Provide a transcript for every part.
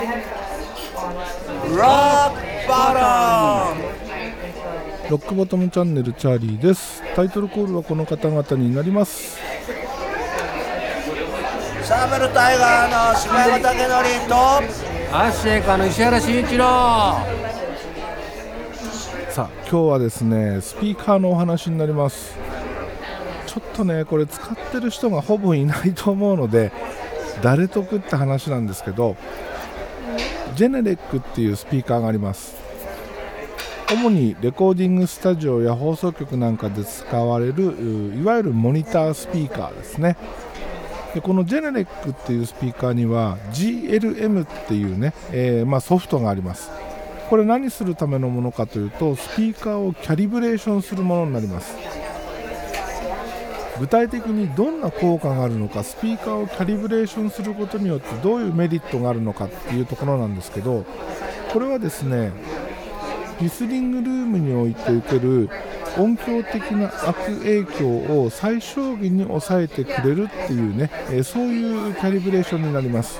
ロックボトムチャンネルチャーリーです。タイトルコールはこの方々になります。サーベルタイガーの柴山武則とアッシェイカの石原慎一郎。さあ今日はですねスピーカーのお話になります。ちょっとねこれ使ってる人がほぼいないと思うので誰得って話なんですけどジェネレックっていうスピーカーがあります。主にレコーディングスタジオや放送局なんかで使われるいわゆるモニタースピーカーですね。でこのジェネレックっていうスピーカーには GLM っていうね、えー、まあ、ソフトがあります。これ何するためのものかというとスピーカーをキャリブレーションするものになります。具体的にどんな効果があるのかスピーカーをキャリブレーションすることによってどういうメリットがあるのかっていうところなんですけどこれはですねリスニングルームにおいて受ける音響的な悪影響を最小限に抑えてくれるっていうね、えそういうキャリブレーションになります、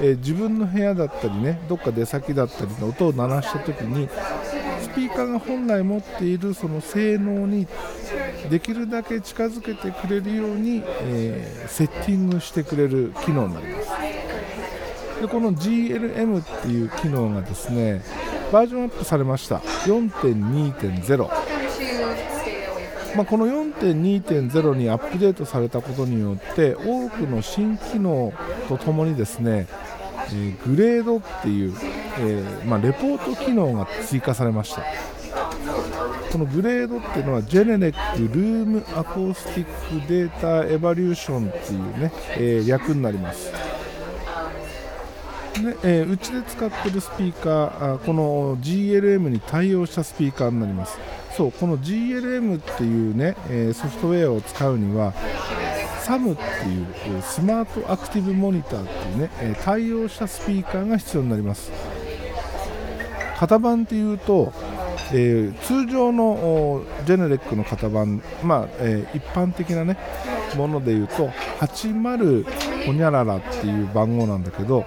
え自分の部屋だったりねどっか出先だったりの音を鳴らした時にピーカーが本来持っているその性能にできるだけ近づけてくれるように、えー、セッティングしてくれる機能になります。でこの GLM っていう機能がですねバージョンアップされました。4.2.0まあ、この4.2.0にアップデートされたことによって多くの新機能とともにですね、えー、グレードっていう、えー、まあ、レポート機能が追加されました。このグレードっていうのはジェネネックルームアコースティックデータエバリューションっていうね、えー、略になります。で、えー、うちで使ってるスピーカーあこの GLM に対応したスピーカーになります。そうこの GLM っていうね、えー、ソフトウェアを使うには SAM っていうスマートアクティブモニターっていうね、対応したスピーカーが必要になります。型番っていうと、えー、通常のジェネレックの型番、まあえー、一般的なねものでいうと80ほにゃららっていう番号なんだけど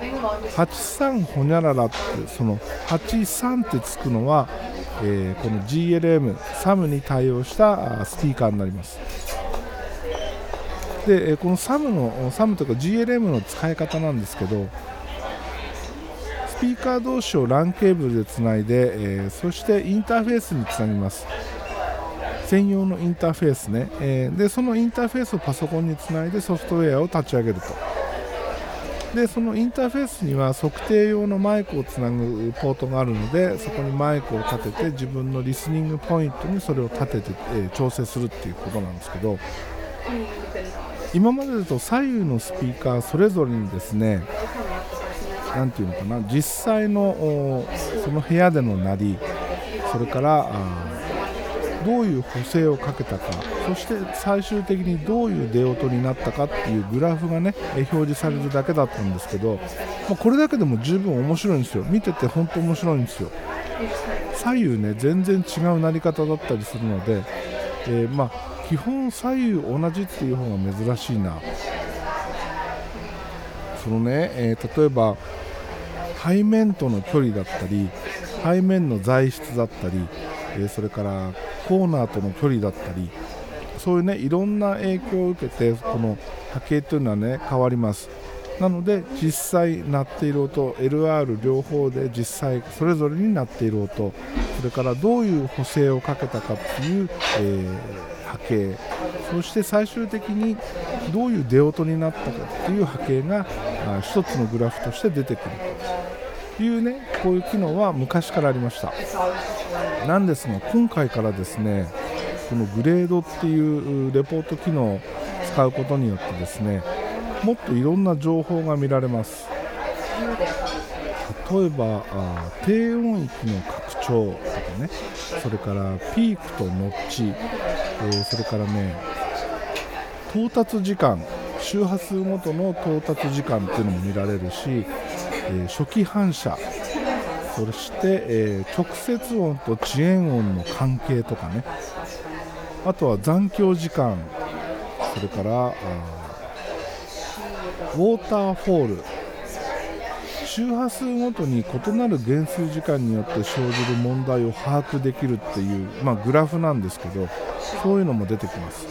83ほにゃららってその83ってつくのは、えー、この GLM サムに対応したスピーカーになります。でこのサムのサムとか GLM の使い方なんですけどスピーカー同士を LAN ケーブルでつないで、えー、そしてインターフェースにつなぎます。専用のインターフェースね、えー、でそのインターフェースをパソコンにつないでソフトウェアを立ち上げると。でそのインターフェースには測定用のマイクをつなぐポートがあるのでそこにマイクを立てて自分のリスニングポイントにそれを立てて、えー、調整するっていうことなんですけど。今までだと左右のスピーカーそれぞれにですね何ていうのかな実際のその部屋での鳴りそれからどういう補正をかけたかそして最終的にどういう出音になったかっていうグラフがね表示されるだけだったんですけど、まあ、これだけでも十分面白いんですよ。見てて本当面白いんですよ。左右ね全然違う鳴り方だったりするので、えー、まあ、基本左右同じっていう方が珍しいな。そのね、えー、例えば背面との距離だったり背面の材質だったり、え、それからコーナーとの距離だったりそういうねいろんな影響を受けてこの波形というのはね変わります。なので実際鳴っている音 LR 両方で実際それぞれになっている音それからどういう補正をかけたかっていう、えー、波形そして最終的にどういう出音になったかっていう波形が一つのグラフとして出てくると。いうねこういう機能は昔からありました。なんですが今回からですねこのグレードっていうレポート機能を使うことによってですねもっといろんな情報が見られます。例えば低音域の拡張とかねそれからピークとノッチ、え、それからね到達時間周波数ごとの到達時間っていうのも見られるし、え、初期反射。そして、え、直接音と遅延音の関係とかね。あとは残響時間。それからウォーターフォール。周波数ごとに異なる減数時間によって生じる問題を把握できるっていう、まあ、グラフなんですけどそういうのも出てきます。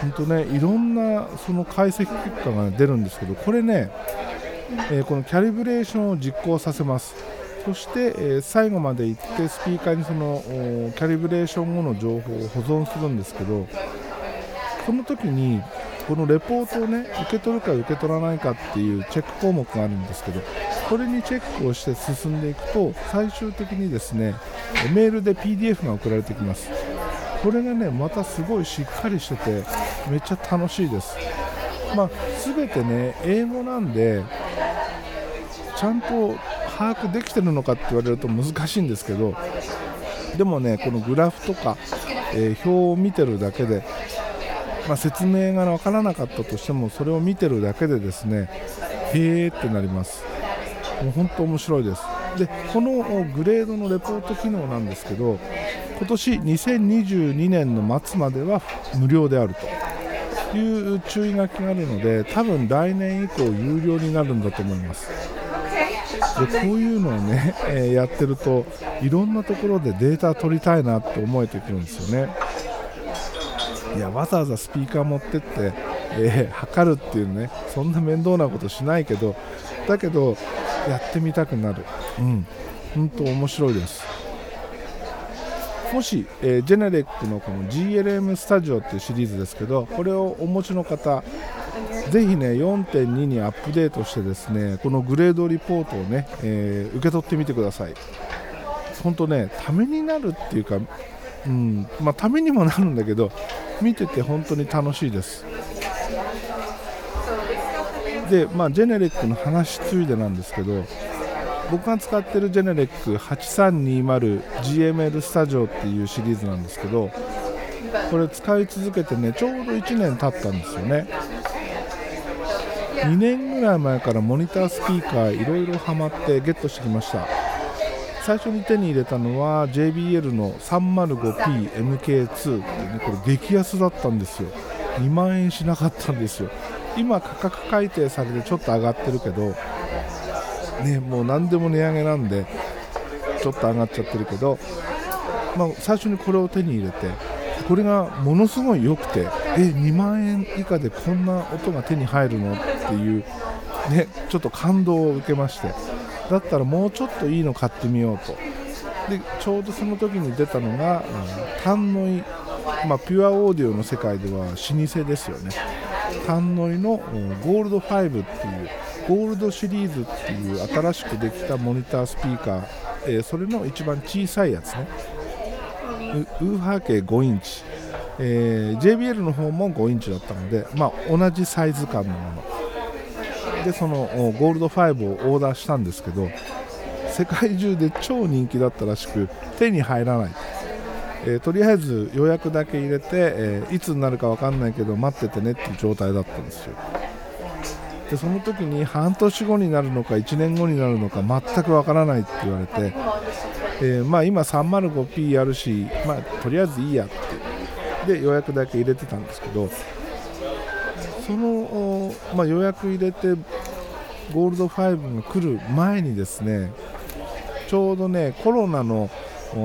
本当ねいろんなその解析結果が出るんですけどこれね、えー、このキャリブレーションを実行させます。そして、えー、最後まで行ってスピーカーにそのキャリブレーション後の情報を保存するんですけどその時にこのレポートをね受け取るか受け取らないかっていうチェック項目があるんですけどこれにチェックをして進んでいくと最終的にですねメールで PDF が送られてきます。これがねまたすごいしっかりしててめっちゃ楽しいです。まあ、全てね英語なんでちゃんと把握できてるのかって言われると難しいんですけどでもねこのグラフとか、えー、表を見てるだけでまあ、説明が分からなかったとしてもそれを見てるだけでですねへえってなります。もう本当面白いです。でこのグレードのレポート機能なんですけど今年2022年の末までは無料であると。いう注意書きがあるので多分来年以降有料になるんだと思います。でこういうのをね、えー、やってるといろんなところでデータ取りたいなって思えてくるんですよね。いやわざわざスピーカー持ってって、えー、測るっていうねそんな面倒なことしないけどだけどやってみたくなる。うん。本当面白いですもし、えー、ジェネレックのこの GLM スタジオっていうシリーズですけどこれをお持ちの方ぜひね4.2にアップデートしてですねこのグレードリポートをね、えー、受け取ってみてください。本当ねためになるっていうかうんまあ、ためにもなるんだけど見てて本当に楽しいです。で、まあ、ジェネレックの話ついでなんですけど僕が使ってるジェネレック 8320GML スタジオっていうシリーズなんですけどこれ使い続けてねちょうど1年経ったんですよね。2年ぐらい前からモニタースピーカーいろいろハマってゲットしてきました。最初に手に入れたのは JBL の 305PMK2 っていうねこれ激安だったんですよ。2万円しなかったんですよ。今価格改定されてちょっと上がってるけどねもう何でも値上げなんでちょっと上がっちゃってるけど、まあ、最初にこれを手に入れてこれがものすごい良くてえ2万円以下でこんな音が手に入るのっていうねちょっと感動を受けましてだったらもうちょっといいの買ってみようと。でちょうどその時に出たのが、うん、タンノイ、まあ、ピュアオーディオの世界では老舗ですよね。タンノイの、ゴールド5っていうゴールドシリーズっていう新しくできたモニタースピーカー、えー、それの一番小さいやつね。ウーハー系5インチ、えー、JBL の方も5インチだったので、まあ、同じサイズ感のもの。でそのゴールド5をオーダーしたんですけど世界中で超人気だったらしく手に入らない、えー、とりあえず予約だけ入れて、えー、いつになるか分かんないけど待っててねっていう状態だったんですよ。でその時に半年後になるのか1年後になるのか全く分からないって言われて、えー、まあ、今 305P あるし、まあ、とりあえずいいやってで予約だけ入れてたんですけどその、まあ、予約入れてゴールド5が来る前にですねちょうどねコロナの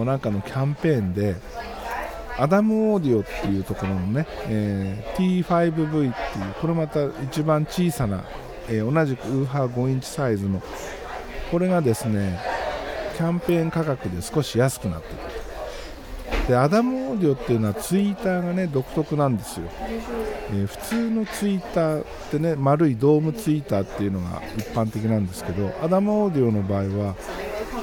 なんかのキャンペーンでアダムオーディオっていうところのね、えー、T5V っていうこれまた一番小さな、えー、同じくウーハー5インチサイズのこれがですねキャンペーン価格で少し安くなってる。でアダムオーディオっていうのはツイーターがね独特なんですよ、えー、普通のツイーターってね丸いドームツイーターっていうのが一般的なんですけどアダムオーディオの場合は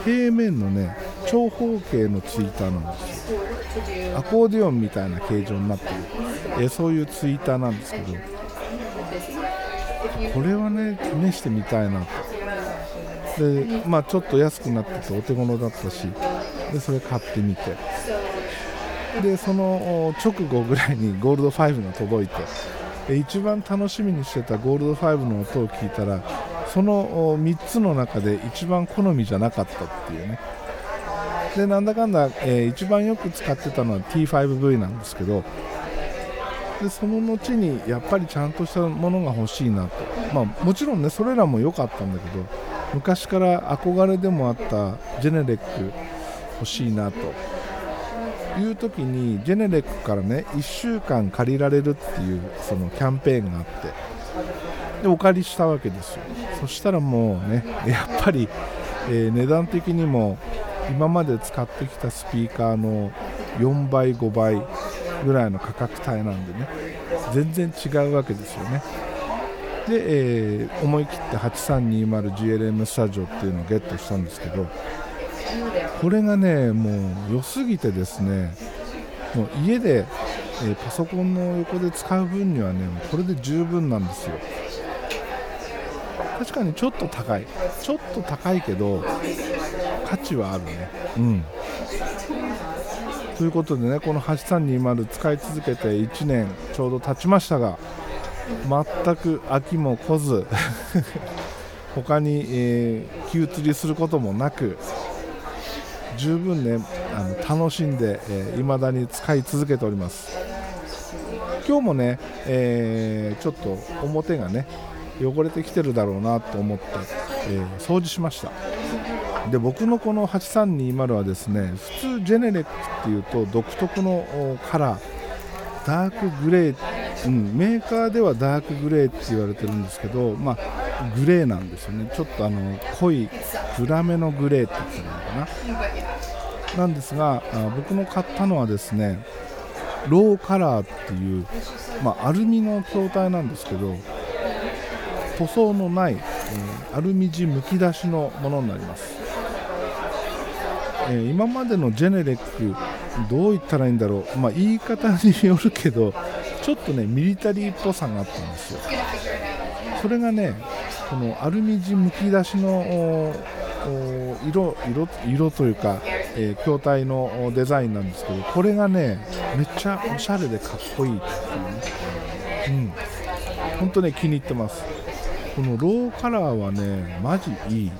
平面のね長方形のツイーターなんですよアコーディオンみたいな形状になってる、え、そういうツイーターなんですけどこれはね試してみたいなと。でまあちょっと安くなっててお手頃だったしでそれ買ってみて。でその直後ぐらいにゴールド5が届いて一番楽しみにしてたゴールド5の音を聞いたらその3つの中で一番好みじゃなかったっていうね。でなんだかんだ、えー、一番よく使ってたのは T5V なんですけどでその後にやっぱりちゃんとしたものが欲しいなと、まあ、もちろんねそれらも良かったんだけど昔から憧れでもあったジェネレック欲しいなと。いう時にジェネレックからね1週間借りられるっていうそのキャンペーンがあってでお借りしたわけですよ。そしたらもうねやっぱり、えー値段的にも今まで使ってきたスピーカーの4倍5倍ぐらいの価格帯なんでね全然違うわけですよね。で、えー思い切って 8320GLM スタジオっていうのをゲットしたんですけどこれがねもう良すぎてですねもう家で、えーパソコンの横で使う分にはねこれで十分なんですよ。確かにちょっと高い。ちょっと高いけど価値はあるね。うん。ということでねこの8320使い続けて1年ちょうど経ちましたが全く飽きも来ず 他に、えー気移りすることもなく十分ねあの楽しんで、えー未だに使い続けております。今日もね、えーちょっと表がね汚れてきてるだろうなと思って、えー掃除しました。で僕のこの8320はですね普通ジェネレックっていうと独特のカラーダークグレー、うん、メーカーではダークグレーって言われてるんですけど、まあ、グレーなんですよね。ちょっとあの濃い暗めのグレーって言ったらいいのかな。なんですがあ僕の買ったのはですねローカラーっていう、まあ、アルミの筐体なんですけど塗装のない、えーアルミ地むき出しのものになります、えー今までのジェネレックどう言ったらいいんだろう、まあ、言い方によるけどちょっとねミリタリーっぽさがあったんですよ。それがねこのアルミ地むき出しの色色色というか、えー筐体のデザインなんですけどこれがねめっちゃおしゃれでかっこいいっていう。ね、うん、本当ね気に入ってます。このローカラーはねマジいい。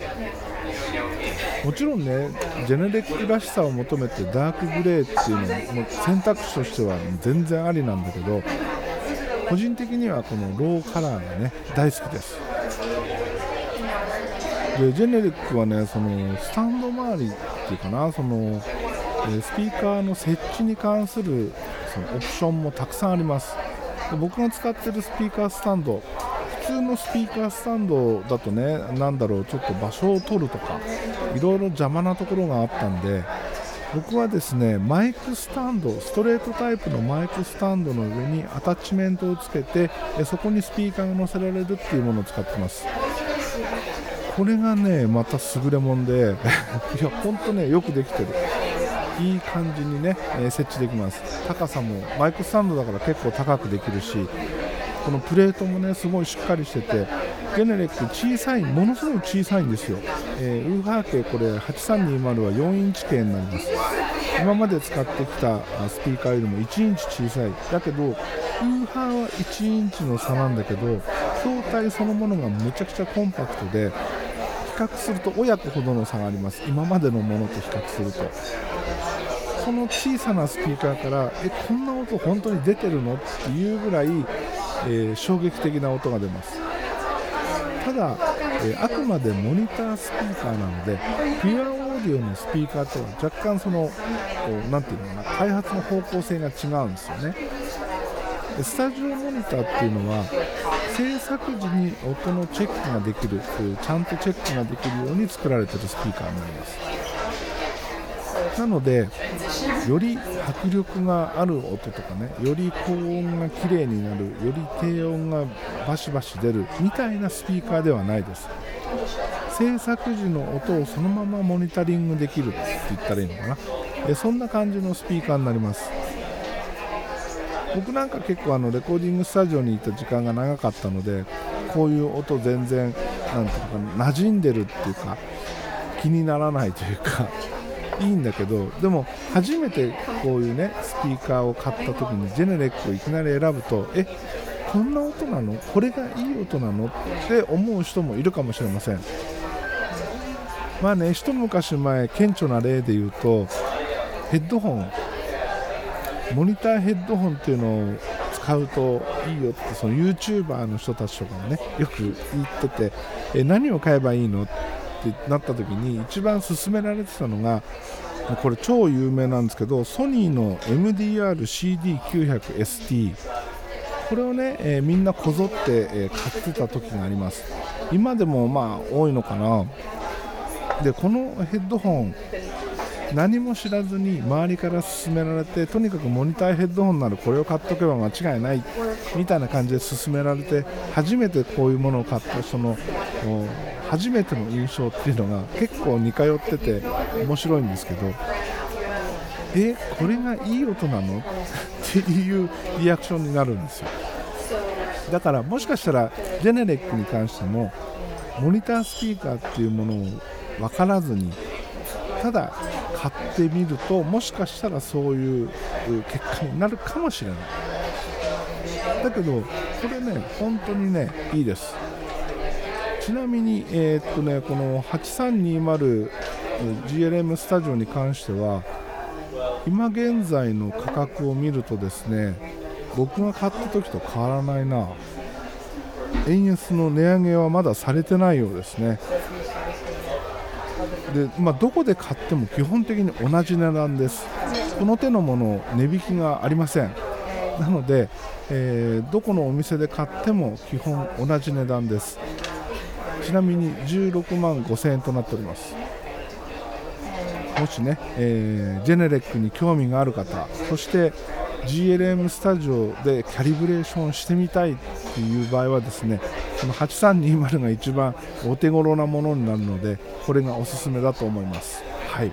もちろんねジェネレックらしさを求めてダークグレーっていうのも選択肢としては全然ありなんだけど個人的にはこのローカラーがね大好きです。でジェネレックはねそのスタンド周りっていうかなその、スピーカーの設置に関するそのオプションもたくさんあります。僕が使ってるスピーカースタンド通のスピーカースタンドだとねなんだろうちょっと場所を取るとかいろいろ邪魔なところがあったんで僕はですねマイクスタンドストレートタイプのマイクスタンドの上にアタッチメントをつけてえそこにスピーカーが載せられるっていうものを使ってます。これがねまた優れもんで いや本当ねよくできてる。いい感じにね、えー設置できます。高さもマイクスタンドだから結構高くできるしこのプレートもねすごいしっかりしててゲネレック小さいものすごい小さいんですよ、えーウーハー系これ8320は4インチ系になります。今まで使ってきたスピーカーよりも1インチ小さい。だけどウーハーは1インチの差なんだけど筐体そのものがめちゃくちゃコンパクトで比較すると親子ほどの差があります。今までのものと比較すると。その小さなスピーカーからえこんな音本当に出てるの？っていうぐらい、えー衝撃的な音が出ます。ただ、えーあくまでモニタースピーカーなのでピュアオーディオのスピーカーとは若干そのこうなんていうのかな開発の方向性が違うんですよね。スタジオモニターっていうのは制作時に音のチェックができるちゃんとチェックができるように作られてるスピーカーになります。なのでより迫力がある音とかねより高音が綺麗になるより低音がバシバシ出るみたいなスピーカーではないです。制作時の音をそのままモニタリングできるって言ったらいいのかな。えそんな感じのスピーカーになります。僕なんか結構あのレコーディングスタジオにいた時間が長かったのでこういう音全然なんていうか馴染んでるっていうか気にならないというか。いいんだけどでも初めてこういうねスピーカーを買った時にジェネレックをいきなり選ぶとえこんな音なの？これがいい音なの？って思う人もいるかもしれません。まあね一昔前顕著な例で言うとヘッドホン。モニターヘッドホンっていうのを使うといいよってその YouTuber の人たちとかもねよく言っててえ何を買えばいいの？ってなった時に一番勧められてたのがこれ超有名なんですけどソニーの MDR-CD900ST これをね、えーみんなこぞって、えー買ってた時があります。今でもまあ多いのかな。でこのヘッドホン何も知らずに周りから勧められてとにかくモニターヘッドホンならこれを買っとけば間違いないみたいな感じで勧められて初めてこういうものを買ったその初めての印象っていうのが結構似通ってて面白いんですけどえこれがいい音なの？っていうリアクションになるんですよ。だからもしかしたらジェネレックに関してもモニタースピーカーっていうものを分からずにただ買ってみるともしかしたらそういう結果になるかもしれない。だけどこれね本当にねいいです。ちなみに、えーっとね、この 8320GLM スタジオに関しては今現在の価格を見るとですね僕が買った時と変わらないな。円安の値上げはまだされてないようですね。で、まあ、どこで買っても基本的に同じ値段です。この手のもの値引きがありません。なので、えーどこのお店で買っても基本同じ値段です。ちなみに16万5000円となっております。もしね、えージェネレックに興味がある方そして GLM スタジオでキャリブレーションしてみたいっていう場合はですねこの8320が一番お手頃なものになるのでこれがおすすめだと思います。はい。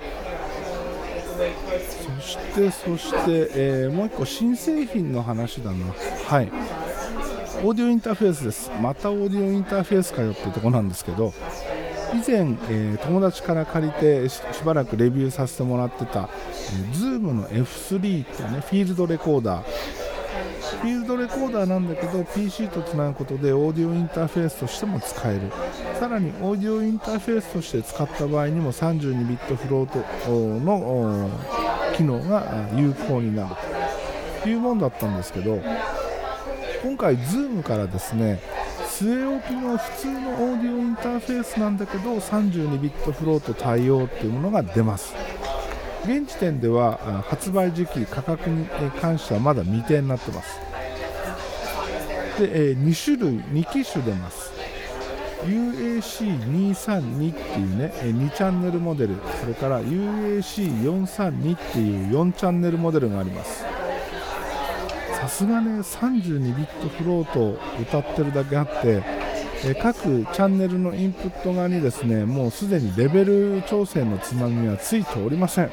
そしてそして、えーもう一個新製品の話だな。はい。オーディオインターフェースです。またオーディオインターフェースかよっていうところなんですけど以前、えー友達から借りてしばらくレビューさせてもらってた、え、Zoom の F3 っていうねフィールドレコーダーフィールドレコーダーなんだけど PC とつなぐことでオーディオインターフェースとしても使える。さらにオーディオインターフェースとして使った場合にも32ビットフロートの機能が有効になる。というものだったんですけど今回 Zoom からですね据え置きの普通のオーディオインターフェースなんだけど32ビットフロート対応っていうものが出ます。現時点では発売時期価格に関してはまだ未定になってます。で、2種類2機種出ます。UAC232 っていうね2チャンネルモデル。それから UAC432 っていう4チャンネルモデルがあります。さすがね32ビットフロートを歌ってるだけあってえ各チャンネルのインプット側にですねもうすでにレベル調整のつなぎはついておりません。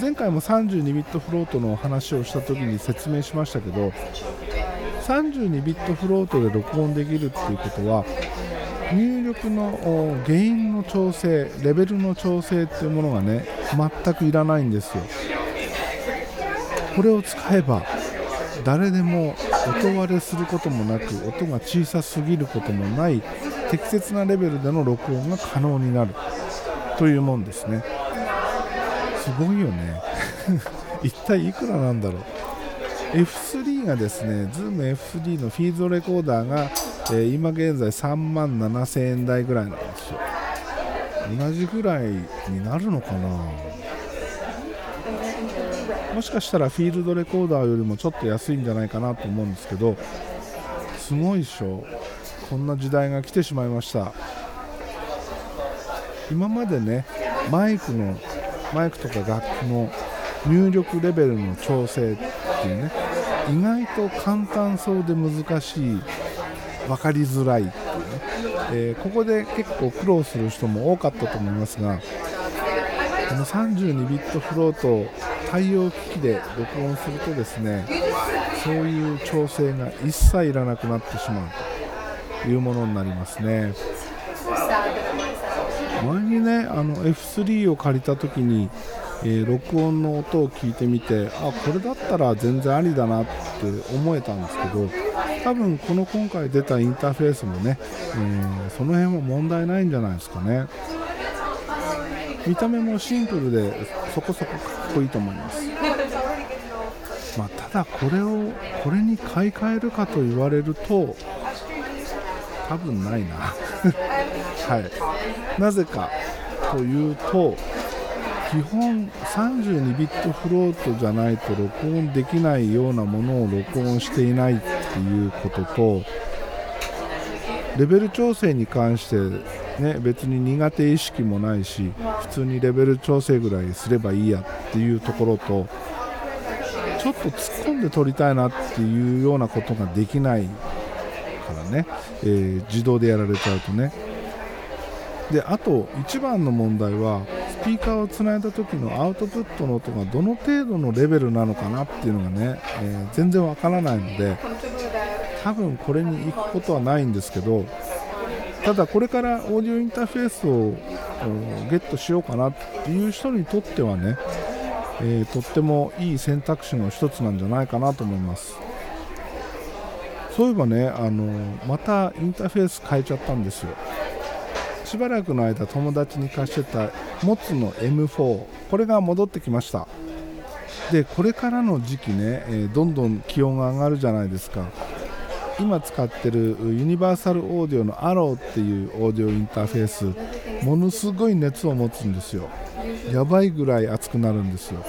前回も32ビットフロートの話をした時に説明しましたけど32ビットフロートで録音できるっていうことは入力のおゲインの調整レベルの調整っていうものがね全くいらないんですよ。これを使えば誰でも音割れすることもなく音が小さすぎることもない適切なレベルでの録音が可能になる。というもんですね。すごいよね。一体いくらなんだろう。F3 がですね ZoomF3 のフィールドレコーダーが、えー今現在3万7000円台ぐらいなんですよ。同じぐらいになるのかな。もしかしたらフィールドレコーダーよりもちょっと安いんじゃないかなと思うんですけどすごいでしょ。こんな時代が来てしまいました。今までねマイクのマイクとか楽器の入力レベルの調整っていうね意外と簡単そうで難しい分かりづらいっていうね、えーここで結構苦労する人も多かったと思いますがこの32ビットフロート対応機器で録音するとですねそういう調整が一切いらなくなってしまうというものになりますね。前にねあの F3 を借りた時に、えー録音の音を聞いてみてあこれだったら全然ありだなって思えたんですけど多分この今回出たインターフェースもね、えーその辺は問題ないんじゃないですかね。見た目もシンプルでそこそこかっこいいと思います。まあ、ただこれをこれに買い替えるかと言われると多分ないな。はい。なぜかというと基本32ビットフロートじゃないと録音できないようなものを録音していないっていうこととレベル調整に関してね別に苦手意識もないし普通にレベル調整ぐらいすればいいやっっていうところとちょっと突っ込んで撮りたいなっていうようなことができないからね、えー自動でやられちゃうとね。であと一番の問題はスピーカーをつないだ時のアウトプットの音がどの程度のレベルなのかなっていうのがね、えー全然わからないので多分これに行くことはないんですけどただこれからオーディオインターフェースをゲットしようかなっていう人にとってはね、えーとってもいい選択肢の一つなんじゃないかなと思います。そういえばねあのまたインターフェース変えちゃったんですよ。しばらくの間友達に貸してたモツの M4 これが戻ってきました。でこれからの時期ね、えーどんどん気温が上がるじゃないですか。今使ってるユニバーサルオーディオのアローっていうオーディオインターフェースものすごい熱を持つんですよ。やばいぐらい熱くなるんですよ。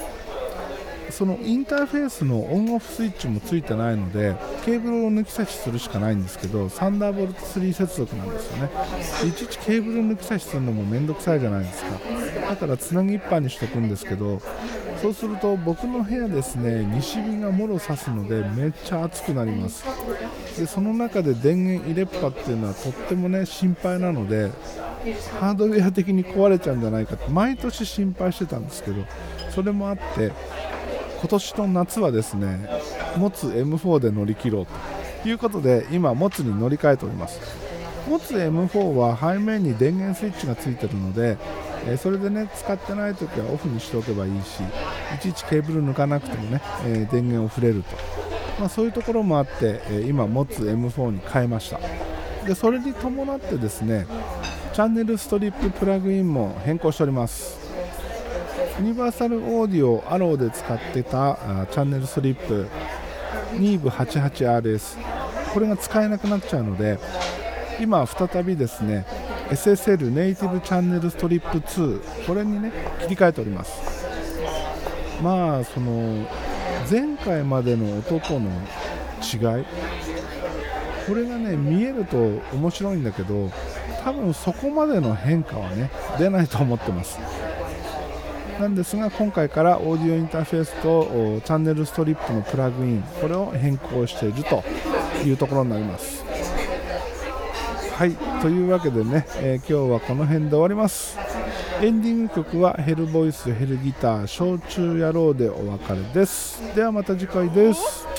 そのインターフェースのオンオフスイッチもついてないのでケーブルを抜き差しするしかないんですけどサンダーボルト3接続なんですよね。いちいちケーブル抜き差しするのもめんどくさいじゃないですか。だからつなぎっぱにしとくんですけどそうすると僕の部屋ですね西日がもろ差すのでめっちゃ暑くなります。でその中で電源入れっぱっていうのはとってもね心配なのでハードウェア的に壊れちゃうんじゃないかって毎年心配してたんですけどそれもあって今年の夏はですねモツ M4 で乗り切ろうということで今モツに乗り換えております。モツ M4 は背面に電源スイッチがついてるので、それでね使ってない時はオフにしておけばいいしいちいちケーブル抜かなくてもね、電源を触れると、まあ、そういうところもあって、今モツ M4 に変えました。でそれに伴ってですねチャンネルストリッププラグインも変更しております。ユニバーサルオーディオアローで使ってたチャンネルストリップ 2V88RS これが使えなくなっちゃうので今再びですね SSL ネイティブチャンネルストリップ2これにね切り替えております。まあその前回までの音との違いこれがね見えると面白いんだけど多分そこまでの変化はね出ないと思ってます。なんですが今回からオーディオインターフェースとチャンネルストリップのプラグインこれを変更しているというところになります。はいというわけでね、えー今日はこの辺で終わります。エンディング曲はヘルボイスヘルギター焼酎野郎でお別れです。ではまた次回です。